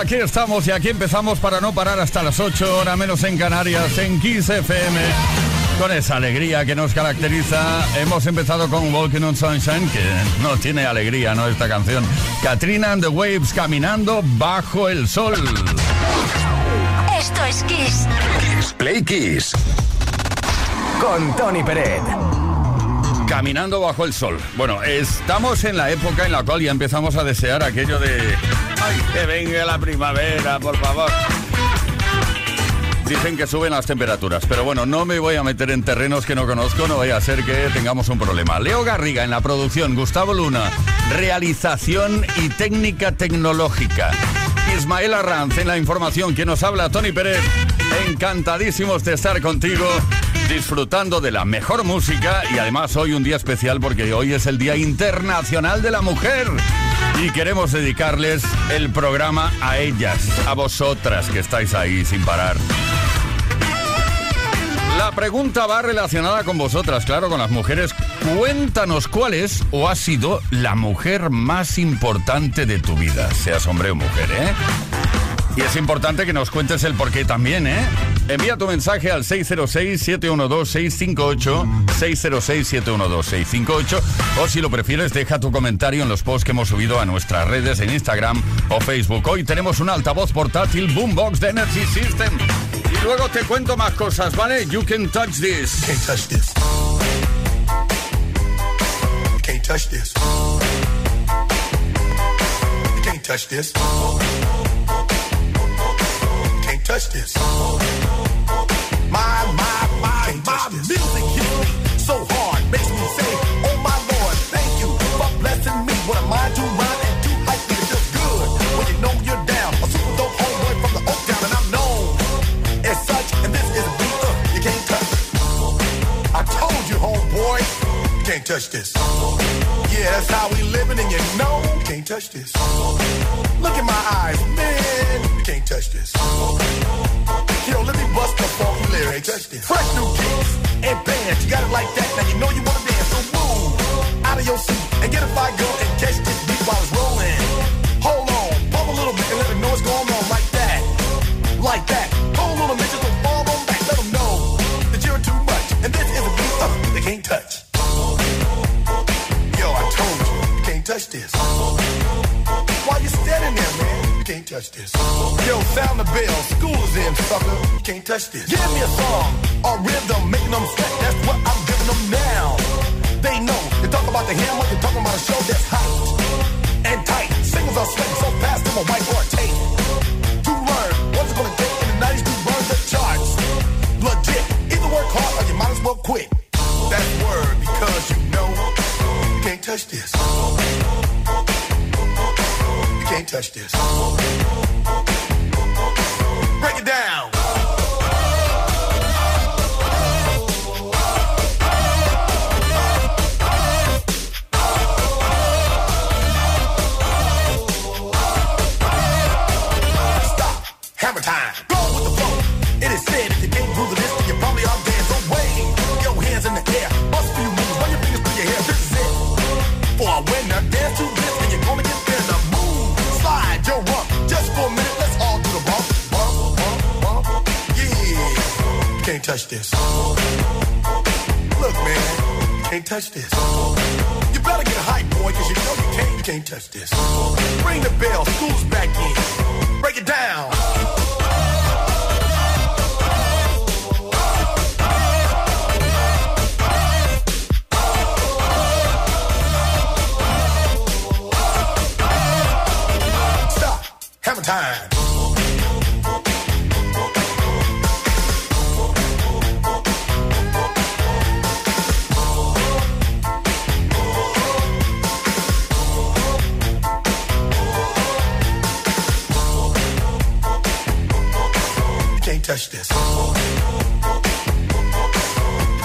Aquí estamos y aquí empezamos para no parar hasta las 8, horas menos en Canarias, en Kiss FM. Con esa alegría que nos caracteriza, hemos empezado con Walking on Sunshine, que no tiene alegría, ¿no? Esta canción. Katrina and the Waves caminando bajo el sol. Esto es Kiss. Kiss Play Kiss. Con Tony Peret. Caminando bajo el sol. Bueno, estamos en la época en la cual ya empezamos a desear aquello de... ¡Ay, que venga la primavera, por favor! Dicen que suben las temperaturas, pero bueno, no me voy a meter en terrenos que no conozco, no vaya a ser que tengamos un problema. Leo Garriga en la producción, Gustavo Luna, realización y técnica tecnológica. Ismael Arranz en la información, que nos habla Tony Pérez. Encantadísimos de estar contigo disfrutando de la mejor música y además hoy un día especial porque hoy es el Día Internacional de la Mujer y queremos dedicarles el programa a ellas, a vosotras que estáis ahí sin parar. La pregunta va relacionada con vosotras, claro, con las mujeres. Cuéntanos cuál es o ha sido la mujer más importante de tu vida, seas hombre o mujer, ¿eh? Y es importante que nos cuentes el porqué también, ¿eh? Envía tu mensaje al 606-712-658, 606-712-658, o si lo prefieres, deja tu comentario en los posts que hemos subido a nuestras redes en Instagram o Facebook. Hoy tenemos un altavoz portátil Boombox de Energy System. Y luego te cuento más cosas, ¿vale? You can touch this. can't touch this. Can't touch this. Can't touch this. Touch this. My, my, my, my music hits me so hard, makes me say, Oh my Lord, thank you for blessing me. What a mind to rhyme and to hype me. It feels good when you know you're down. A super dope homeboy from the Oak Town, and I'm known as such. And this is a beat uh, you can't touch. I told you, homeboy, you can't touch this. Yeah, that's how we living, and you know you can't touch this. Look in my eyes, man, you can't touch this. Funky. Fresh new kicks and bands, you got it like that. Now you know you wanna dance, so move out of your seat and get a fire girl and catch this beat while it's rolling. Hold on, pump a little bit and let know what's going on like that, like that. Touch this. Yo, sound the bell. School is in, sucker. You can't touch this. Give me a song or rhythm, making them sweat. That's what I'm giving them now. They know. You talk about the hammer, you're talking about a show that's hot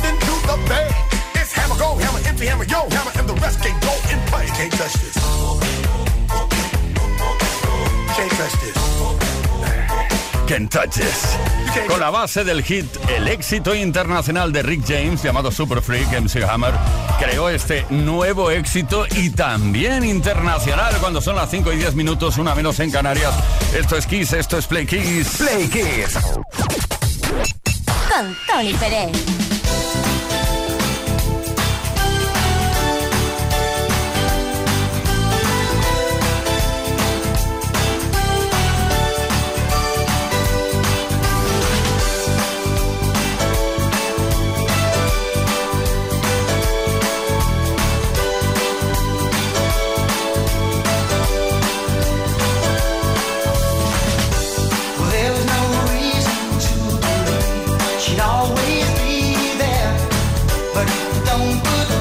from London to the Bay. It's hammer go, hammer empty, hammer yo, hammer, and the rest can go in play. You can't touch this. You can't touch this. Can't touch this. Con la base del hit El éxito internacional de Rick James, llamado Super Freak, MC Hammer, creó este nuevo éxito y también internacional cuando son las 5 y 10 minutos, una menos en Canarias. Esto es Kiss, esto es Play Kiss. Play Kiss. Con Tony Pérez. Não. bonito.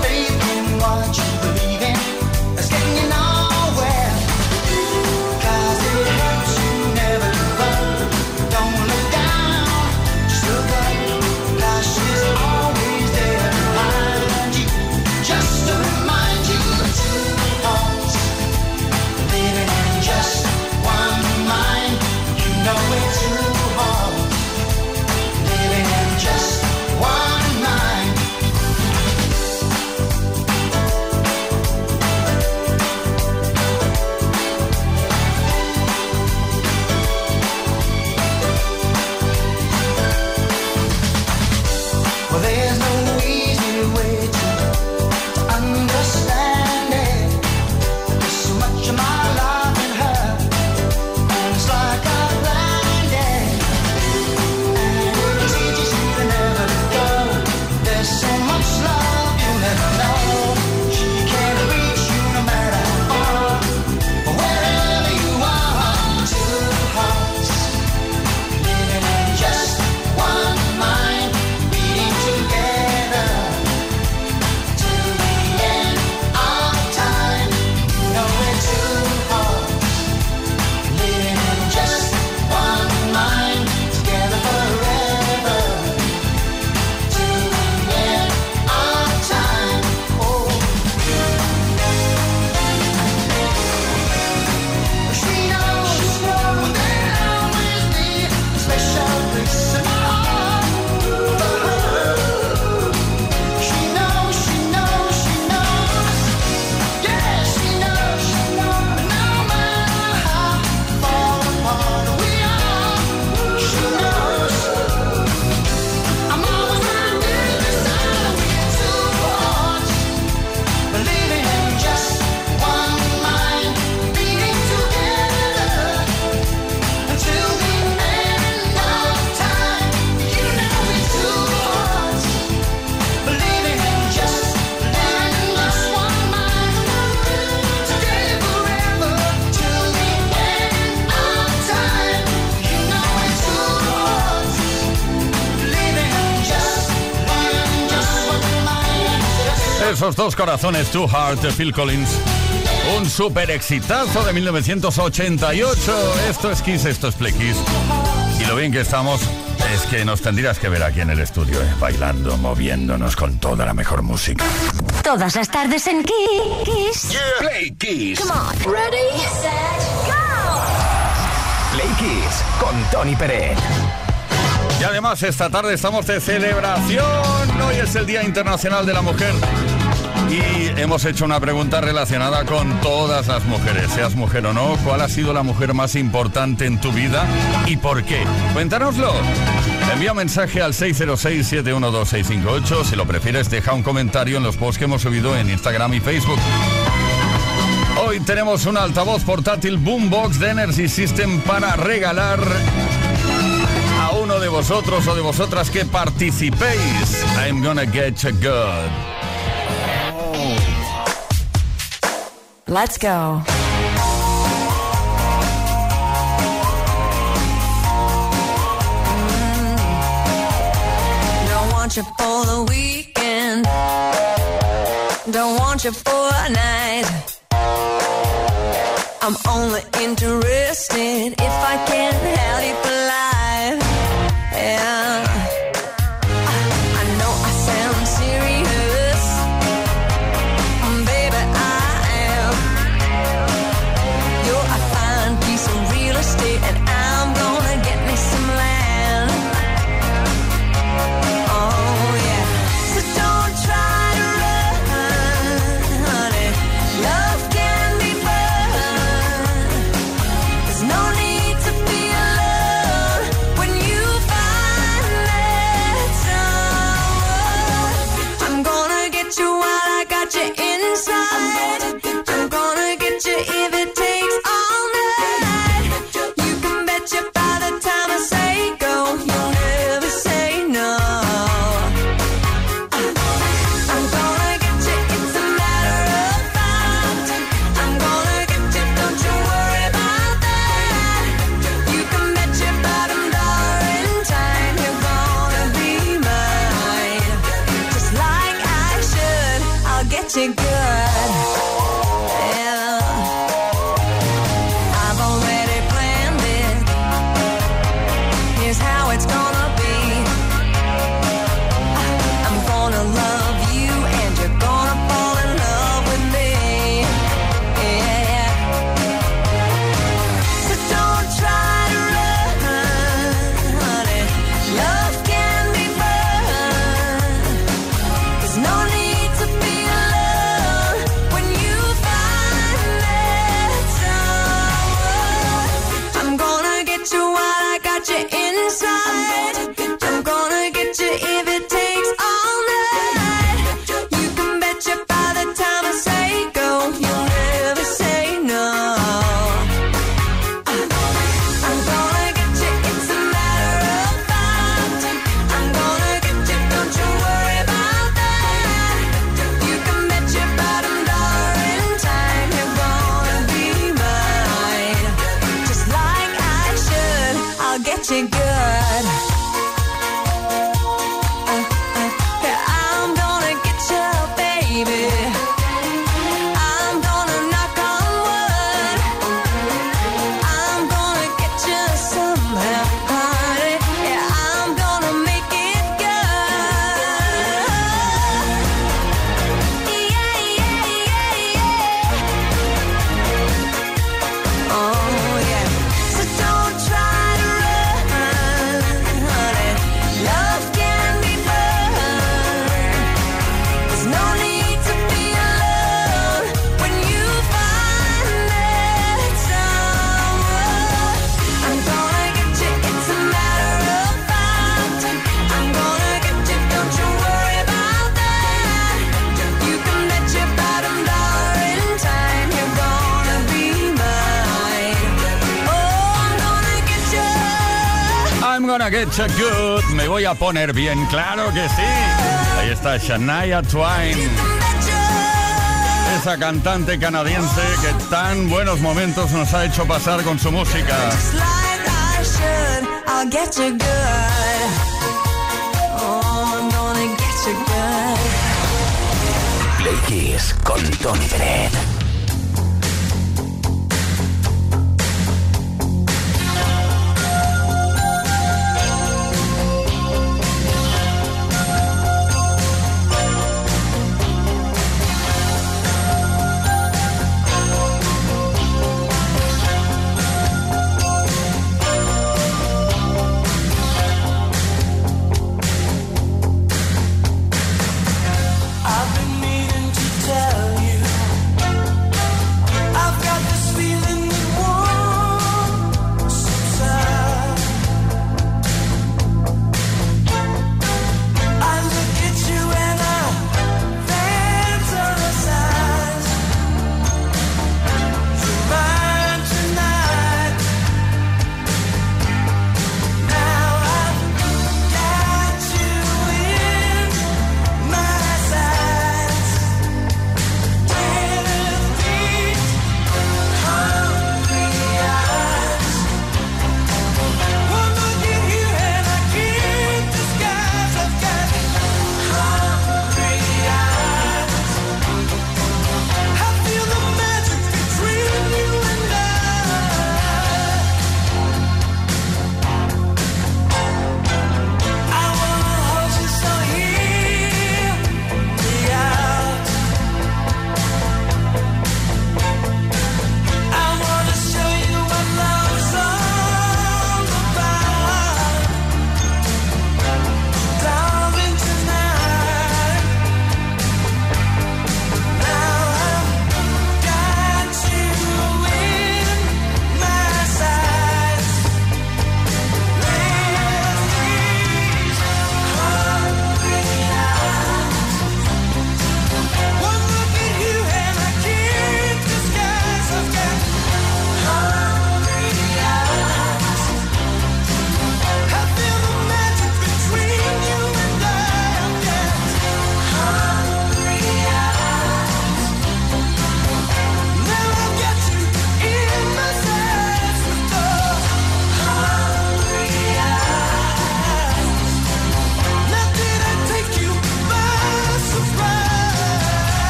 Dos corazones, Too Hard de Phil Collins. Un super exitazo de 1988. Esto es Kiss, esto es Play Kiss. Y lo bien que estamos es que nos tendrías que ver aquí en el estudio, ¿eh? bailando, moviéndonos con toda la mejor música. Todas las tardes en Kiss. Play Kiss. Come on. Ready, set, go. Play Kiss con Tony Pérez. Y además esta tarde estamos de celebración. Hoy es el Día Internacional de la Mujer. Y hemos hecho una pregunta relacionada con todas las mujeres, seas mujer o no, ¿cuál ha sido la mujer más importante en tu vida y por qué? Cuéntanoslo. Envía un mensaje al 606-712-658. Si lo prefieres, deja un comentario en los posts que hemos subido en Instagram y Facebook. Hoy tenemos un altavoz portátil Boombox de Energy System para regalar a uno de vosotros o de vosotras que participéis. I'm gonna get you good. Let's go. Mm. Don't want you for the weekend. Don't want you for a night. I'm only interested if I can have you together. Me voy a poner bien, claro que sí. Ahí está Shania Twain. Esa cantante canadiense que tan buenos momentos nos ha hecho pasar con su música. Play con Tony Pérez.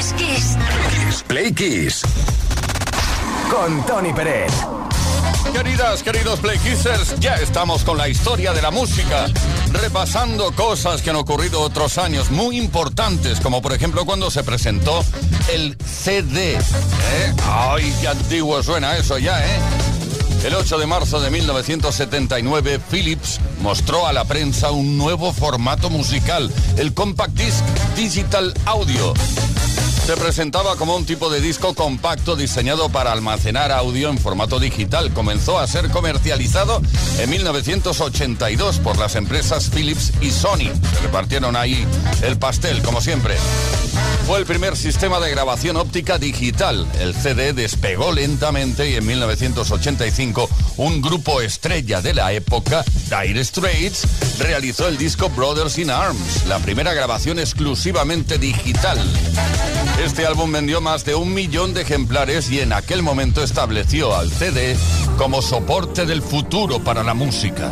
es Kiss Play Kiss. Con Tony Pérez. Queridas, queridos Play Kissers, ya estamos con la historia de la música, repasando cosas que han ocurrido otros años muy importantes, como por ejemplo cuando se presentó el CD. ¿Eh? ¡Ay, qué antiguo suena eso ya, eh! El 8 de marzo de 1979, Philips mostró a la prensa un nuevo formato musical, el Compact Disc Digital Audio se presentaba como un tipo de disco compacto diseñado para almacenar audio en formato digital. Comenzó a ser comercializado en 1982 por las empresas Philips y Sony. Se repartieron ahí el pastel, como siempre. Fue el primer sistema de grabación óptica digital. El CD despegó lentamente y en 1985 un grupo estrella de la época, Dire Straits, realizó el disco Brothers in Arms, la primera grabación exclusivamente digital. Este álbum vendió más de un millón de ejemplares y en aquel momento estableció al CD como soporte del futuro para la música.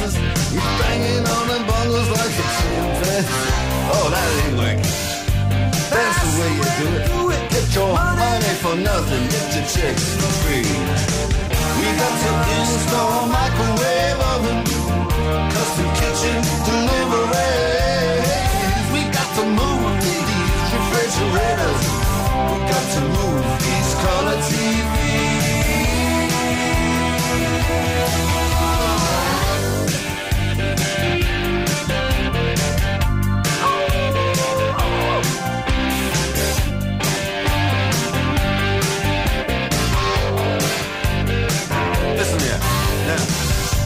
Noises. He's banging on the bongos like a chimpanzee. Oh, that ain't working. That's the way you do it. Get your money for nothing. Get your chicks for free. We got to install microwave oven, custom kitchen deliveries. We got to move these refrigerators. We got to move these color TVs.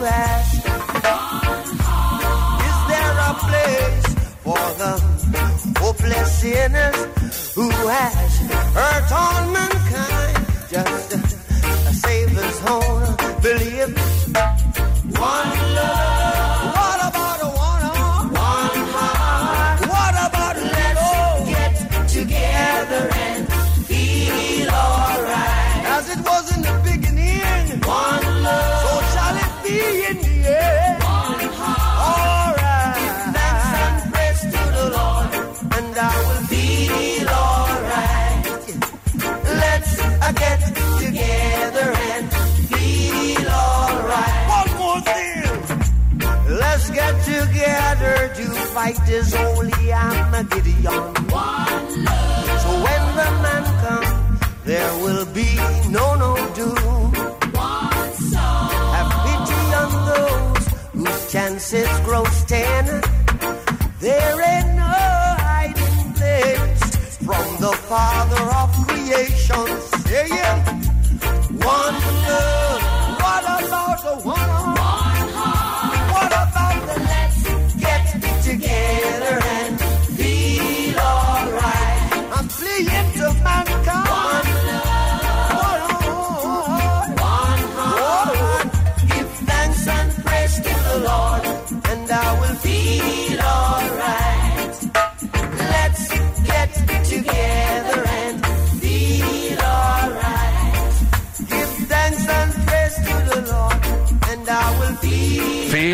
last? Is there a place for the hopeless sinners who has hurt all mankind? Just a, a savior's home, believe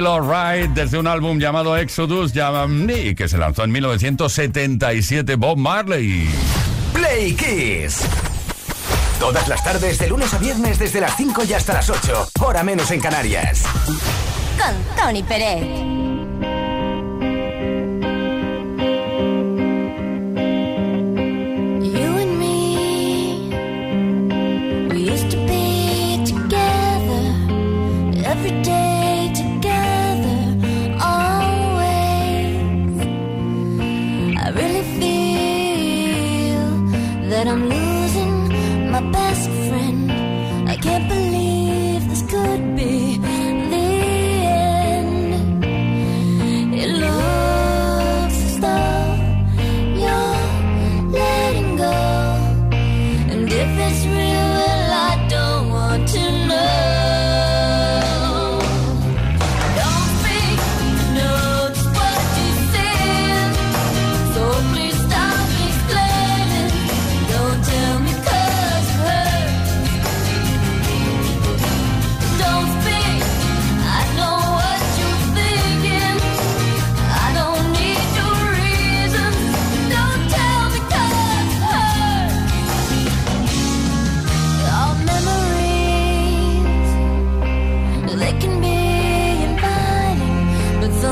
Desde un álbum llamado Exodus, mm, y que se lanzó en 1977 Bob Marley. Play Kiss. Todas las tardes, de lunes a viernes, desde las 5 y hasta las 8, hora menos en Canarias. Con Tony Pérez.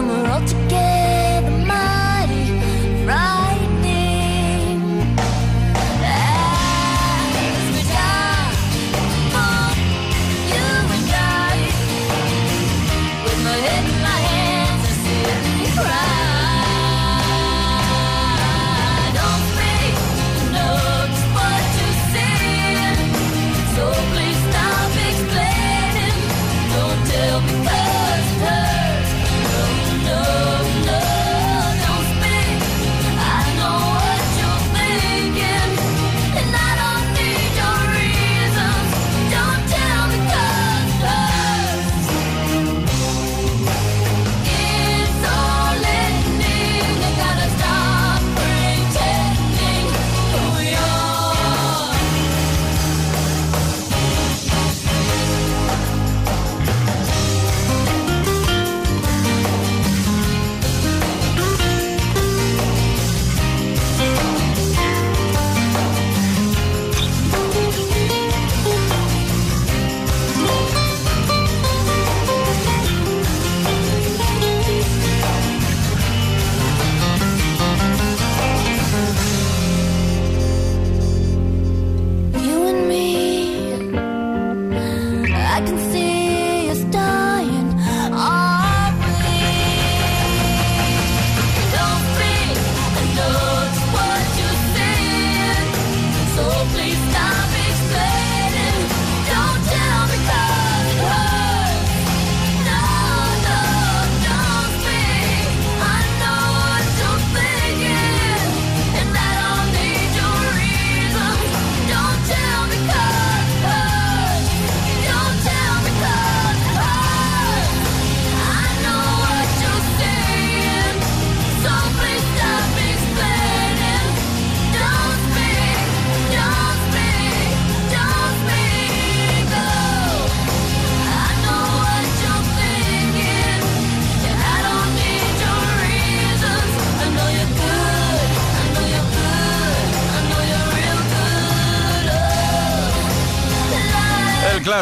마음을 어떻게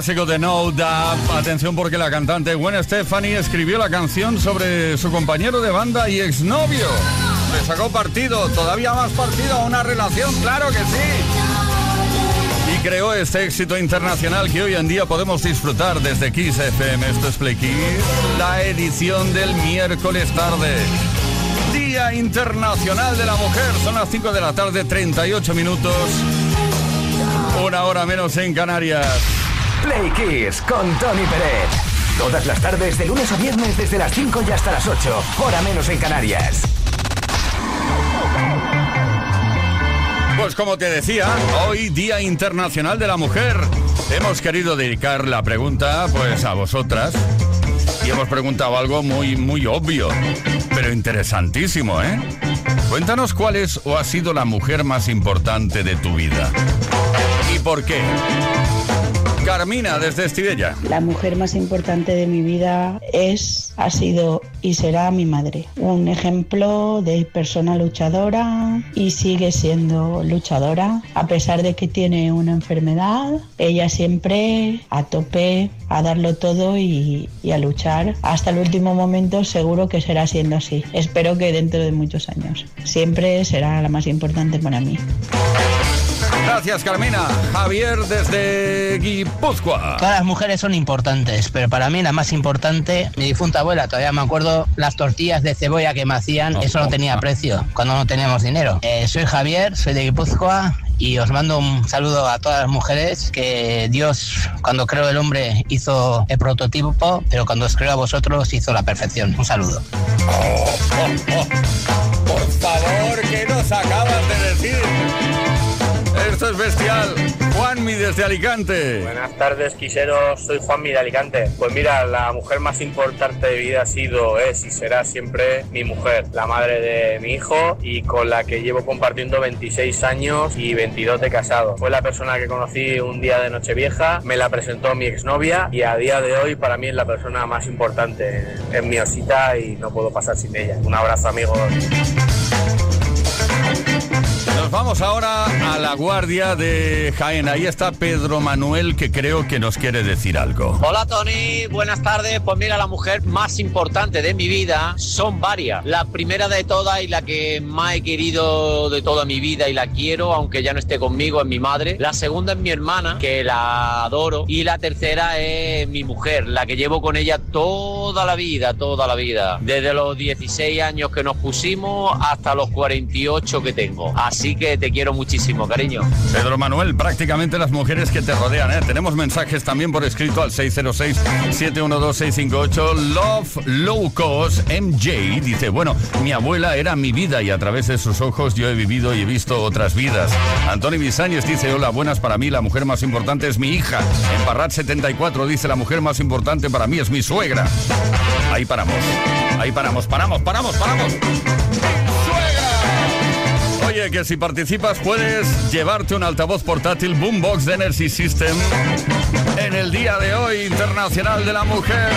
clásico de No Doubt. Atención porque la cantante Gwen Stefani escribió la canción sobre su compañero de banda y exnovio. Le sacó partido, todavía más partido a una relación, claro que sí. Y creó este éxito internacional que hoy en día podemos disfrutar desde Kiss FM. Esto es Play Kiss, la edición del miércoles tarde. Día Internacional de la Mujer. Son las 5 de la tarde, 38 minutos. Una hora menos en Canarias. Play Kiss con Tony Pérez. Todas las tardes, de lunes a viernes, desde las 5 y hasta las 8. Hora menos en Canarias. Pues como te decía, hoy Día Internacional de la Mujer. Hemos querido dedicar la pregunta pues a vosotras y hemos preguntado algo muy muy obvio, pero interesantísimo, ¿eh? Cuéntanos cuál es o ha sido la mujer más importante de tu vida. ¿Y por qué? Carmina desde Estivella. La mujer más importante de mi vida es, ha sido y será mi madre. Un ejemplo de persona luchadora y sigue siendo luchadora. A pesar de que tiene una enfermedad, ella siempre a tope, a darlo todo y, y a luchar. Hasta el último momento seguro que será siendo así. Espero que dentro de muchos años. Siempre será la más importante para mí. Gracias, Carmina. Javier desde Guipúzcoa. Todas las mujeres son importantes, pero para mí la más importante, mi difunta abuela, todavía me acuerdo las tortillas de cebolla que me hacían, eso no tenía precio cuando no teníamos dinero. Eh, soy Javier, soy de Guipúzcoa y os mando un saludo a todas las mujeres que Dios cuando creó el hombre hizo el prototipo, pero cuando os creó a vosotros hizo la perfección. Un saludo. Por favor, ¿qué nos acabas de decir? Esto es bestial. Juanmi desde Alicante. Buenas tardes, quiseros. Soy Juan de Alicante. Pues mira, la mujer más importante de vida ha sido, es y será siempre mi mujer, la madre de mi hijo y con la que llevo compartiendo 26 años y 22 de casado. Fue la persona que conocí un día de Nochevieja, me la presentó mi exnovia y a día de hoy para mí es la persona más importante en mi osita y no puedo pasar sin ella. Un abrazo, amigos. Vamos ahora a la guardia de Jaén. Ahí está Pedro Manuel que creo que nos quiere decir algo. Hola Tony, buenas tardes. Pues mira, la mujer más importante de mi vida son varias. La primera de todas y la que más he querido de toda mi vida y la quiero, aunque ya no esté conmigo, es mi madre. La segunda es mi hermana, que la adoro. Y la tercera es mi mujer, la que llevo con ella toda la vida, toda la vida. Desde los 16 años que nos pusimos hasta los 48 que tengo. Así que te quiero muchísimo, cariño. Pedro Manuel, prácticamente las mujeres que te rodean. ¿eh? Tenemos mensajes también por escrito al 606-712-658. Love Low Cost MJ dice, bueno, mi abuela era mi vida y a través de sus ojos yo he vivido y he visto otras vidas. Antonio Bisáñez dice, hola, buenas para mí, la mujer más importante es mi hija. En Parrat 74 dice, la mujer más importante para mí es mi suegra. Ahí paramos, ahí paramos, paramos, paramos, paramos. Oye, que si participas puedes llevarte un altavoz portátil Boombox de Energy System en el día de hoy Internacional de la Mujer.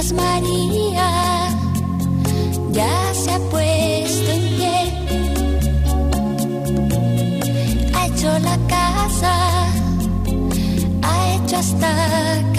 María ya se ha puesto en pie. Ha hecho la casa, ha hecho hasta café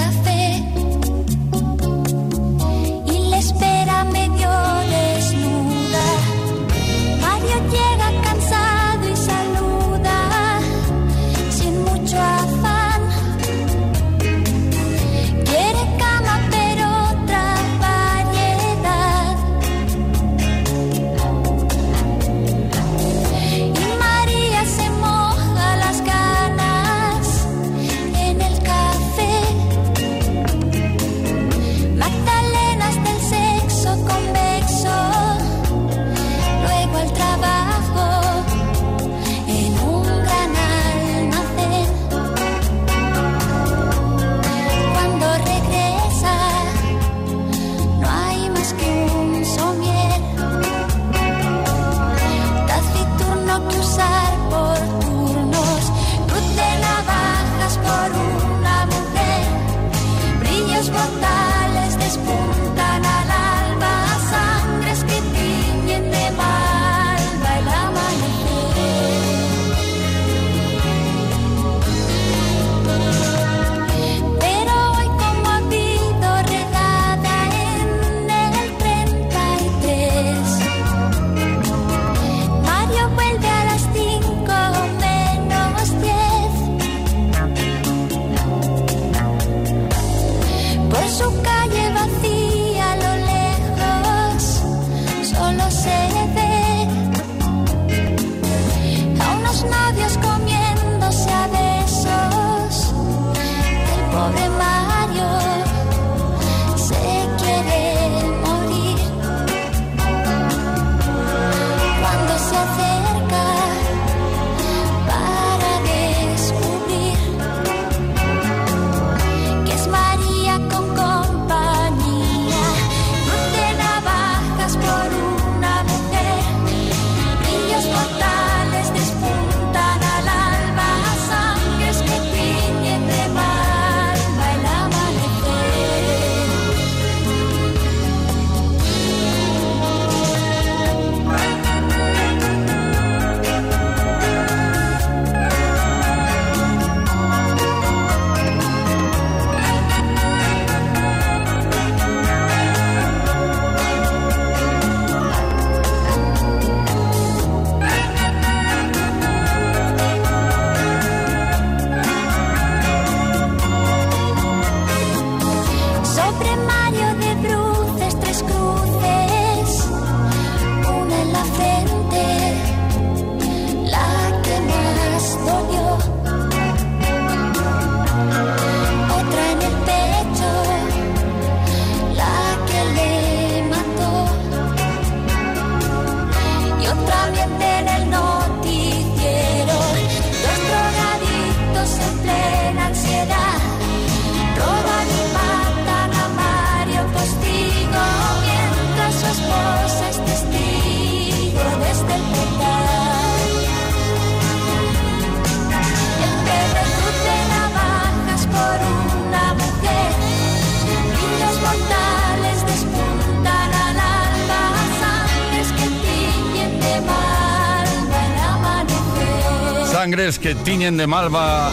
que tiñen de malva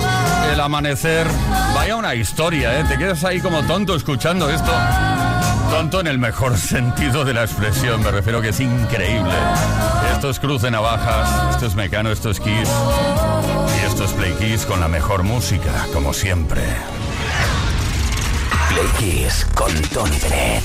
el amanecer. Vaya una historia, ¿eh? Te quedas ahí como tonto escuchando esto. Tonto en el mejor sentido de la expresión, me refiero que es increíble. Esto es Cruz de Navajas, esto es Mecano, esto es Kiss y esto es Play Kiss con la mejor música, como siempre. Play Kiss con Tony Pérez.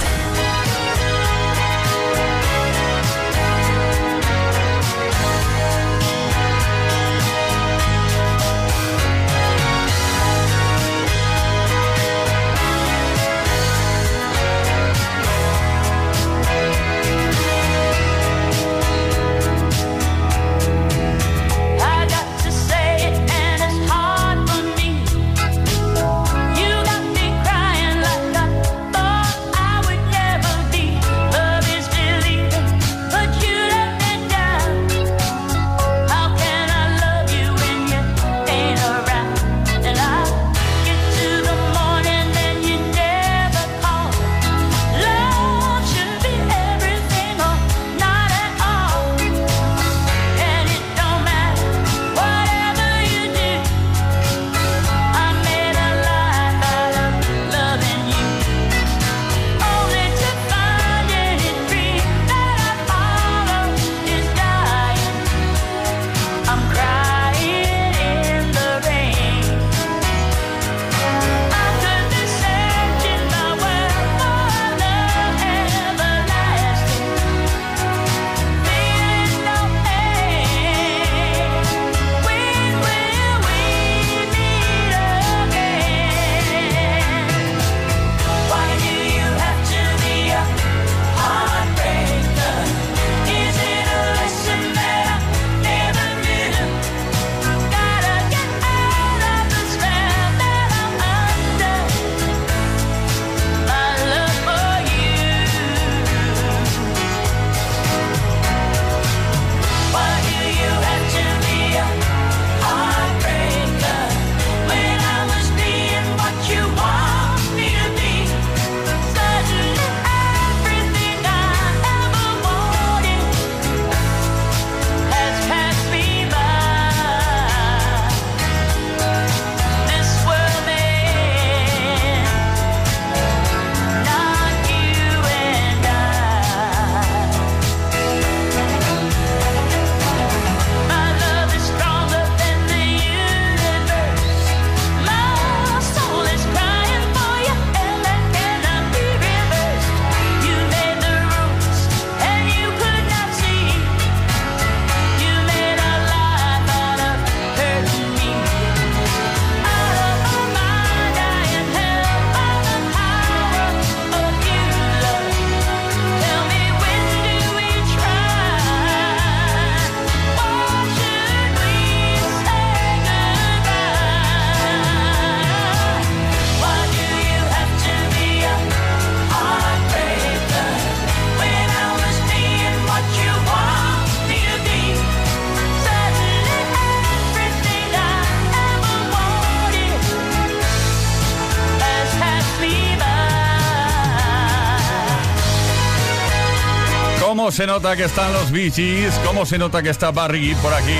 se nota que están los bichis, cómo se nota que está Barry por aquí.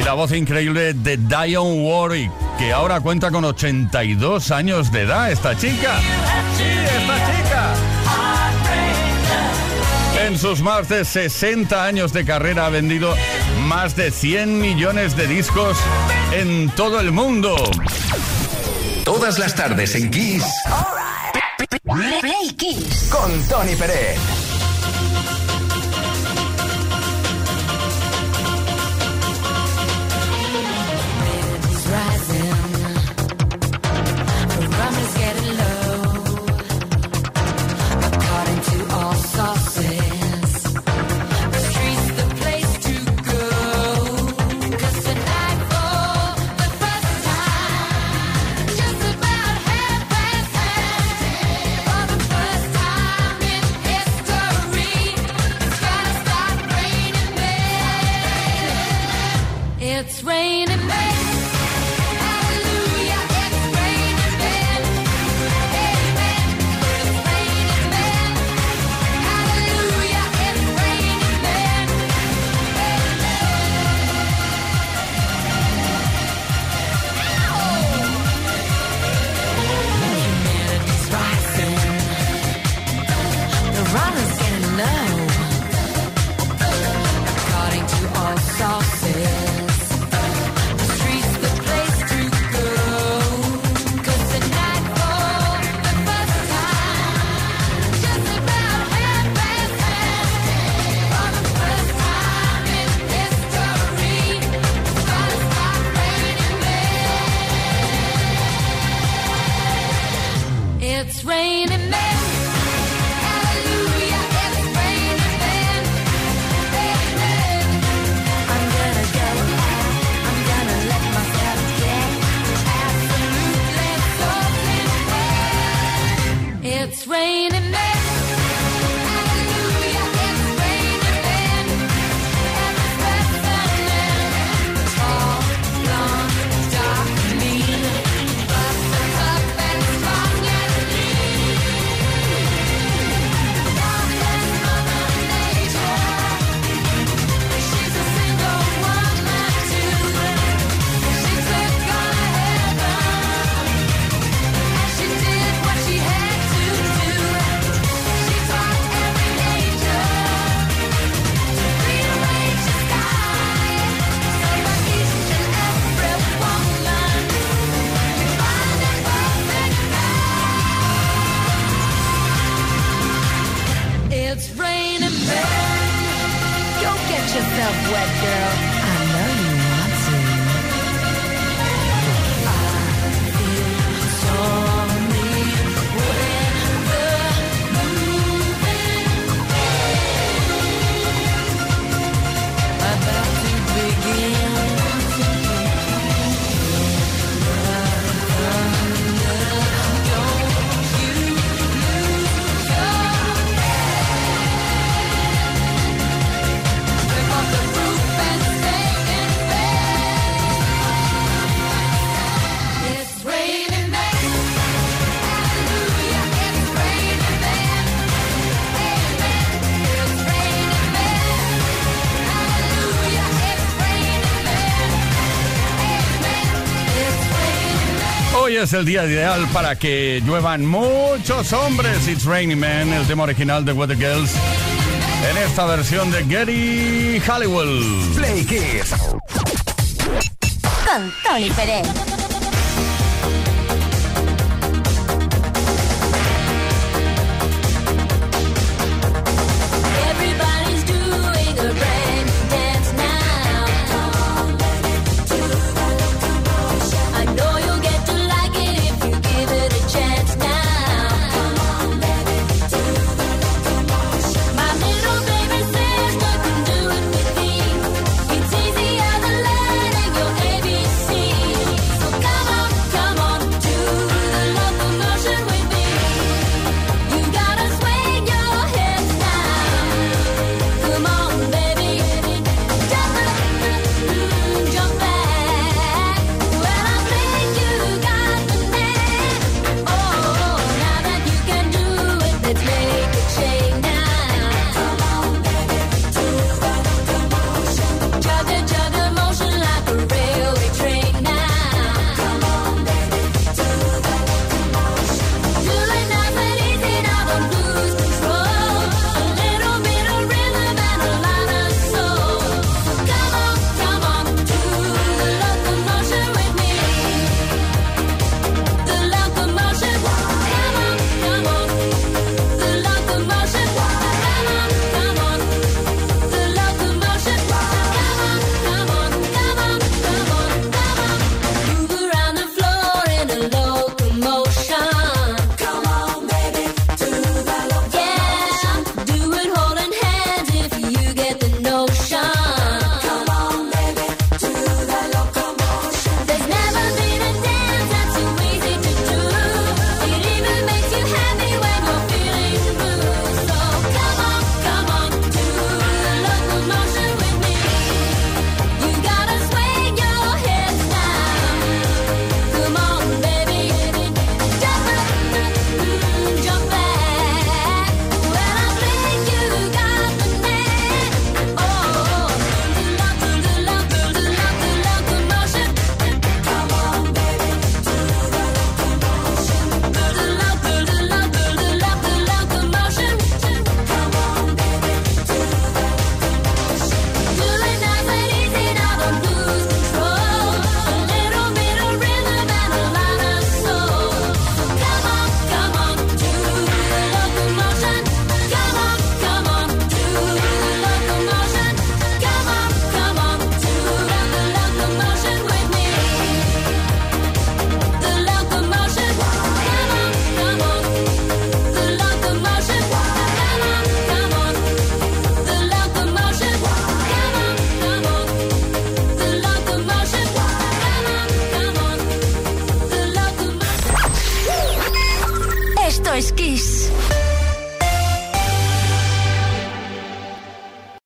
Y la voz increíble de Dion Warwick, que ahora cuenta con 82 años de edad, esta chica. Esta chica. En sus más de 60 años de carrera ha vendido más de 100 millones de discos en todo el mundo. Todas las tardes en Kiss. Play Kiss. Con Tony Pérez. es el día ideal para que lluevan muchos hombres. It's Raining Man, el tema original de Weather Girls. En esta versión de Gary Halliwell. Play Kids. Con Tony Pérez.